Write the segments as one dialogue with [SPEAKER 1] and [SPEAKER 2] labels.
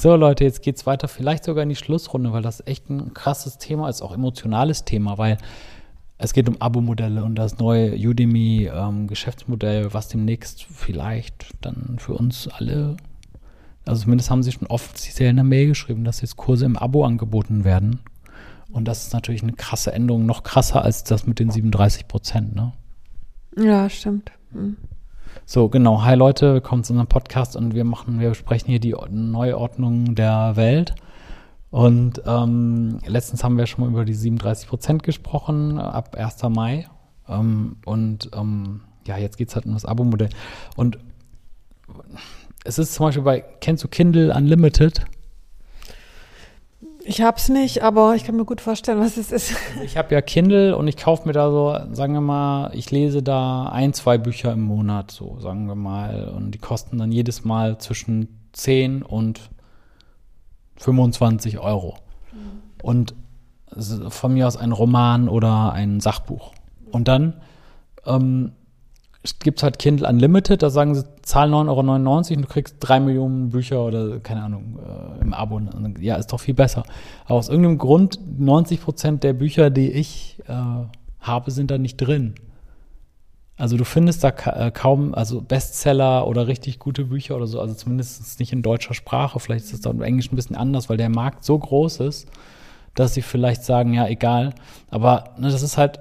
[SPEAKER 1] So, Leute, jetzt geht's weiter, vielleicht sogar in die Schlussrunde, weil das echt ein krasses Thema ist, auch emotionales Thema, weil es geht um Abo-Modelle und das neue Udemy-Geschäftsmodell, ähm, was demnächst vielleicht dann für uns alle, also zumindest haben sie schon offiziell in der Mail geschrieben, dass jetzt Kurse im Abo angeboten werden. Und das ist natürlich eine krasse Änderung, noch krasser als das mit den 37 Prozent, ne?
[SPEAKER 2] Ja, stimmt. Mhm.
[SPEAKER 1] So, genau. Hi Leute, willkommen zu unserem Podcast und wir machen, wir besprechen hier die Neuordnung der Welt. Und ähm, letztens haben wir schon mal über die 37 Prozent gesprochen, ab 1. Mai. Ähm, und ähm, ja, jetzt geht es halt um das Abo-Modell. Und es ist zum Beispiel bei, kennst du Kindle Unlimited?
[SPEAKER 2] Ich hab's nicht, aber ich kann mir gut vorstellen, was es ist.
[SPEAKER 1] Also ich habe ja Kindle und ich kaufe mir da so, sagen wir mal, ich lese da ein, zwei Bücher im Monat, so sagen wir mal. Und die kosten dann jedes Mal zwischen 10 und 25 Euro. Mhm. Und von mir aus ein Roman oder ein Sachbuch. Und dann ähm, gibt es halt Kindle Unlimited, da sagen sie, zahl 9,99 Euro und du kriegst drei Millionen Bücher oder keine Ahnung äh, im Abo. Ja, ist doch viel besser. Aber aus irgendeinem Grund, 90 Prozent der Bücher, die ich äh, habe, sind da nicht drin. Also du findest da ka äh, kaum, also Bestseller oder richtig gute Bücher oder so, also zumindest nicht in deutscher Sprache. Vielleicht ist das da im Englischen ein bisschen anders, weil der Markt so groß ist, dass sie vielleicht sagen, ja, egal. Aber ne, das ist halt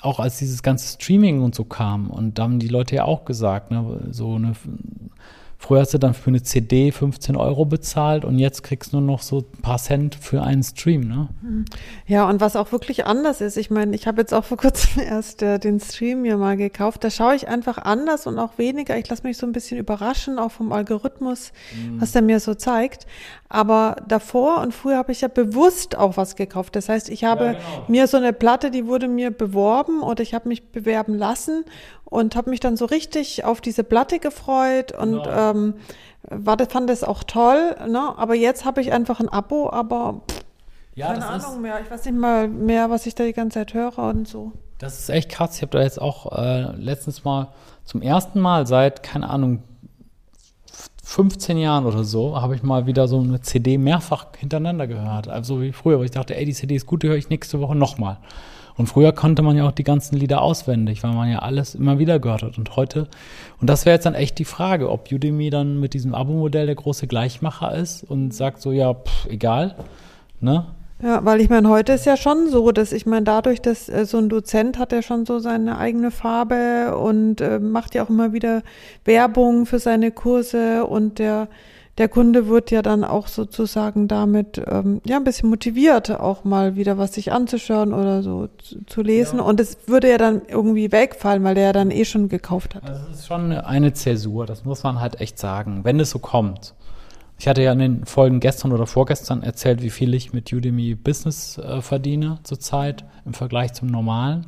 [SPEAKER 1] auch als dieses ganze Streaming und so kam, und da haben die Leute ja auch gesagt, ne, so eine Früher hast du dann für eine CD 15 Euro bezahlt und jetzt kriegst du nur noch so ein paar Cent für einen Stream, ne?
[SPEAKER 2] Ja, und was auch wirklich anders ist, ich meine, ich habe jetzt auch vor kurzem erst äh, den Stream mir mal gekauft, da schaue ich einfach anders und auch weniger. Ich lasse mich so ein bisschen überraschen, auch vom Algorithmus, mhm. was der mir so zeigt. Aber davor und früher habe ich ja bewusst auch was gekauft. Das heißt, ich habe ja, genau. mir so eine Platte, die wurde mir beworben oder ich habe mich bewerben lassen und habe mich dann so richtig auf diese Platte gefreut und genau. ähm, war, fand das auch toll. Ne? Aber jetzt habe ich einfach ein Abo, aber pff, ja, keine Ahnung mehr. Ich weiß nicht mal mehr, was ich da die ganze Zeit höre und so.
[SPEAKER 1] Das ist echt krass. Ich habe da jetzt auch äh, letztens mal zum ersten Mal seit, keine Ahnung, 15 Jahren oder so, habe ich mal wieder so eine CD mehrfach hintereinander gehört. Also wie früher, weil ich dachte, ey, die CD ist gut, die höre ich nächste Woche nochmal. Und früher konnte man ja auch die ganzen Lieder auswendig, weil man ja alles immer wieder gehört hat. Und heute, und das wäre jetzt dann echt die Frage, ob Udemy dann mit diesem Abo-Modell der große Gleichmacher ist und sagt so, ja, pff, egal, ne?
[SPEAKER 2] Ja, weil ich meine, heute ist ja schon so, dass ich meine, dadurch, dass äh, so ein Dozent hat ja schon so seine eigene Farbe und äh, macht ja auch immer wieder Werbung für seine Kurse und der der Kunde wird ja dann auch sozusagen damit ähm, ja ein bisschen motiviert, auch mal wieder was sich anzuschauen oder so zu, zu lesen. Ja. Und es würde ja dann irgendwie wegfallen, weil der ja dann eh schon gekauft hat.
[SPEAKER 1] Das ist schon eine Zäsur, das muss man halt echt sagen, wenn es so kommt. Ich hatte ja in den Folgen gestern oder vorgestern erzählt, wie viel ich mit Udemy Business äh, verdiene zurzeit im Vergleich zum normalen.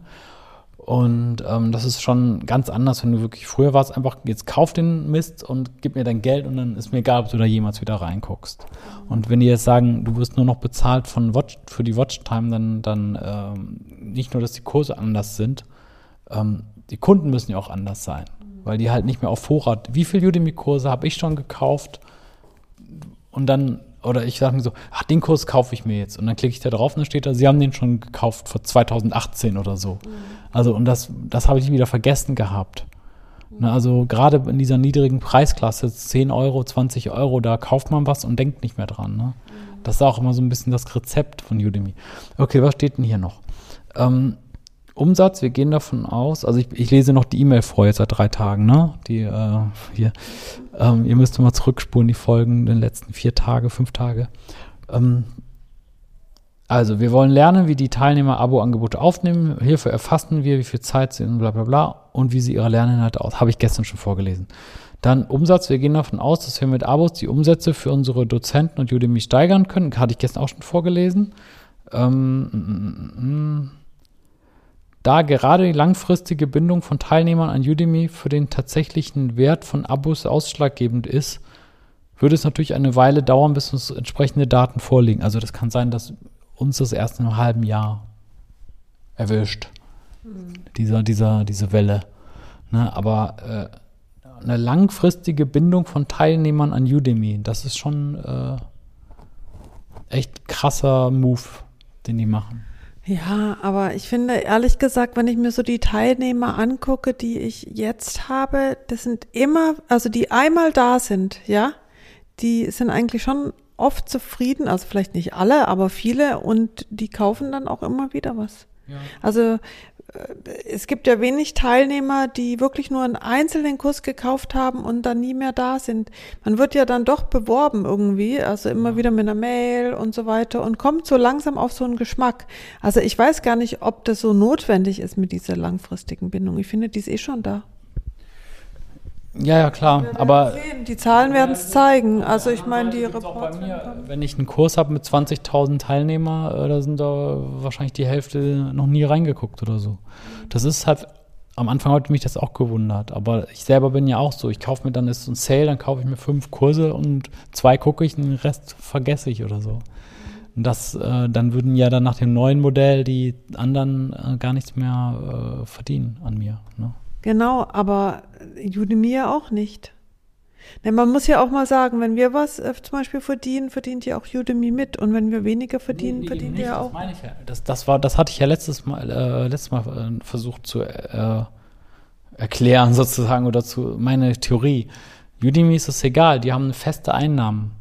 [SPEAKER 1] Und ähm, das ist schon ganz anders, wenn du wirklich, früher war es einfach, jetzt kauf den Mist und gib mir dein Geld und dann ist mir egal, ob du da jemals wieder reinguckst. Und wenn die jetzt sagen, du wirst nur noch bezahlt von Watch, für die Watchtime, dann, dann ähm, nicht nur, dass die Kurse anders sind, ähm, die Kunden müssen ja auch anders sein, weil die halt nicht mehr auf Vorrat. Wie viele Udemy-Kurse habe ich schon gekauft? Und dann oder ich sage mir so, ach, den Kurs kaufe ich mir jetzt. Und dann klicke ich da drauf und dann steht da, sie haben den schon gekauft vor 2018 oder so. Mhm. Also, und das, das habe ich wieder vergessen gehabt. Mhm. Ne, also gerade in dieser niedrigen Preisklasse, 10 Euro, 20 Euro, da kauft man was und denkt nicht mehr dran. Ne? Mhm. Das ist auch immer so ein bisschen das Rezept von Udemy. Okay, was steht denn hier noch? Ähm, Umsatz, wir gehen davon aus, also ich, ich lese noch die E-Mail vor jetzt seit drei Tagen, ne? Die äh, hier, ähm, ihr müsst mal zurückspulen, die Folgen den letzten vier Tage, fünf Tage. Ähm, also, wir wollen lernen, wie die Teilnehmer Abo-Angebote aufnehmen. Hierfür erfassen wir, wie viel Zeit sie und bla bla bla und wie sie ihre Lerninhalte aus. Habe ich gestern schon vorgelesen. Dann Umsatz. Wir gehen davon aus, dass wir mit Abos die Umsätze für unsere Dozenten und Udemy steigern können. Hatte ich gestern auch schon vorgelesen. Ähm, mm, mm, mm. Da gerade die langfristige Bindung von Teilnehmern an Udemy für den tatsächlichen Wert von Abos ausschlaggebend ist, würde es natürlich eine Weile dauern, bis uns entsprechende Daten vorliegen. Also das kann sein, dass uns das erst in einem halben Jahr erwischt, mhm. dieser, dieser, diese Welle. Ne, aber äh, eine langfristige Bindung von Teilnehmern an Udemy. Das ist schon äh, echt krasser Move, den die machen.
[SPEAKER 2] Ja, aber ich finde ehrlich gesagt, wenn ich mir so die Teilnehmer angucke, die ich jetzt habe, das sind immer, also die einmal da sind, ja, die sind eigentlich schon oft zufrieden, also vielleicht nicht alle, aber viele und die kaufen dann auch immer wieder was. Ja. Also es gibt ja wenig Teilnehmer, die wirklich nur einen einzelnen Kurs gekauft haben und dann nie mehr da sind. Man wird ja dann doch beworben irgendwie, also immer wieder mit einer Mail und so weiter und kommt so langsam auf so einen Geschmack. Also ich weiß gar nicht, ob das so notwendig ist mit dieser langfristigen Bindung. Ich finde, die ist eh schon da.
[SPEAKER 1] Ja, ja, klar. Aber
[SPEAKER 2] sehen. die Zahlen werden es zeigen. Also ich meine, die Reports.
[SPEAKER 1] Wenn ich einen Kurs habe mit 20.000 Teilnehmer, äh, da sind da wahrscheinlich die Hälfte noch nie reingeguckt oder so. Das ist halt. Am Anfang hat mich das auch gewundert, aber ich selber bin ja auch so. Ich kaufe mir dann ist ein Sale, dann kaufe ich mir fünf Kurse und zwei gucke ich, den Rest vergesse ich oder so. Und das, äh, dann würden ja dann nach dem neuen Modell die anderen äh, gar nichts mehr äh, verdienen an mir. Ne?
[SPEAKER 2] Genau, aber Udemy ja auch nicht. Denn man muss ja auch mal sagen, wenn wir was äh, zum Beispiel verdienen, verdient ja auch Udemy mit. Und wenn wir weniger verdienen, nee, verdient ihr auch.
[SPEAKER 1] Das meine ich ja. Das, das, war, das hatte ich ja letztes Mal, äh, letztes Mal äh, versucht zu äh, erklären, sozusagen, oder zu meine Theorie. Udemy ist es egal, die haben feste Einnahmen.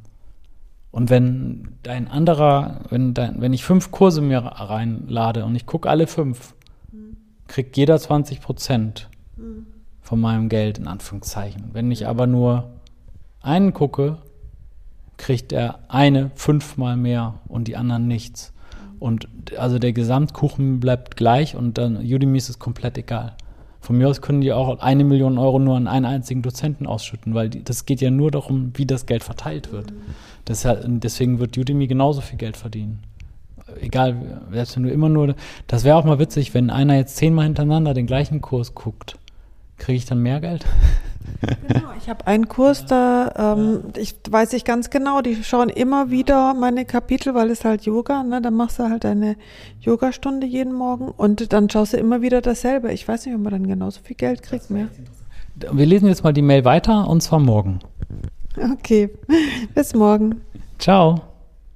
[SPEAKER 1] Und wenn dein anderer, wenn, dein, wenn ich fünf Kurse mir reinlade und ich gucke alle fünf, hm. kriegt jeder 20 Prozent von meinem Geld, in Anführungszeichen. Wenn ich aber nur einen gucke, kriegt er eine fünfmal mehr und die anderen nichts. Und also der Gesamtkuchen bleibt gleich und dann Udemy ist es komplett egal. Von mir aus können die auch eine Million Euro nur an einen einzigen Dozenten ausschütten, weil die, das geht ja nur darum, wie das Geld verteilt wird. Deshalb, deswegen wird Udemy genauso viel Geld verdienen. Egal, selbst wenn du immer nur, das wäre auch mal witzig, wenn einer jetzt zehnmal hintereinander den gleichen Kurs guckt Kriege ich dann mehr Geld?
[SPEAKER 2] Genau, ich habe einen Kurs da, ähm, ich weiß ich ganz genau, die schauen immer wieder meine Kapitel, weil es halt Yoga, ne? Dann machst du halt eine Yogastunde jeden Morgen und dann schaust du immer wieder dasselbe. Ich weiß nicht, ob man dann genauso viel Geld kriegt mehr.
[SPEAKER 1] Wir lesen jetzt mal die Mail weiter und zwar morgen.
[SPEAKER 2] Okay, bis morgen.
[SPEAKER 1] Ciao.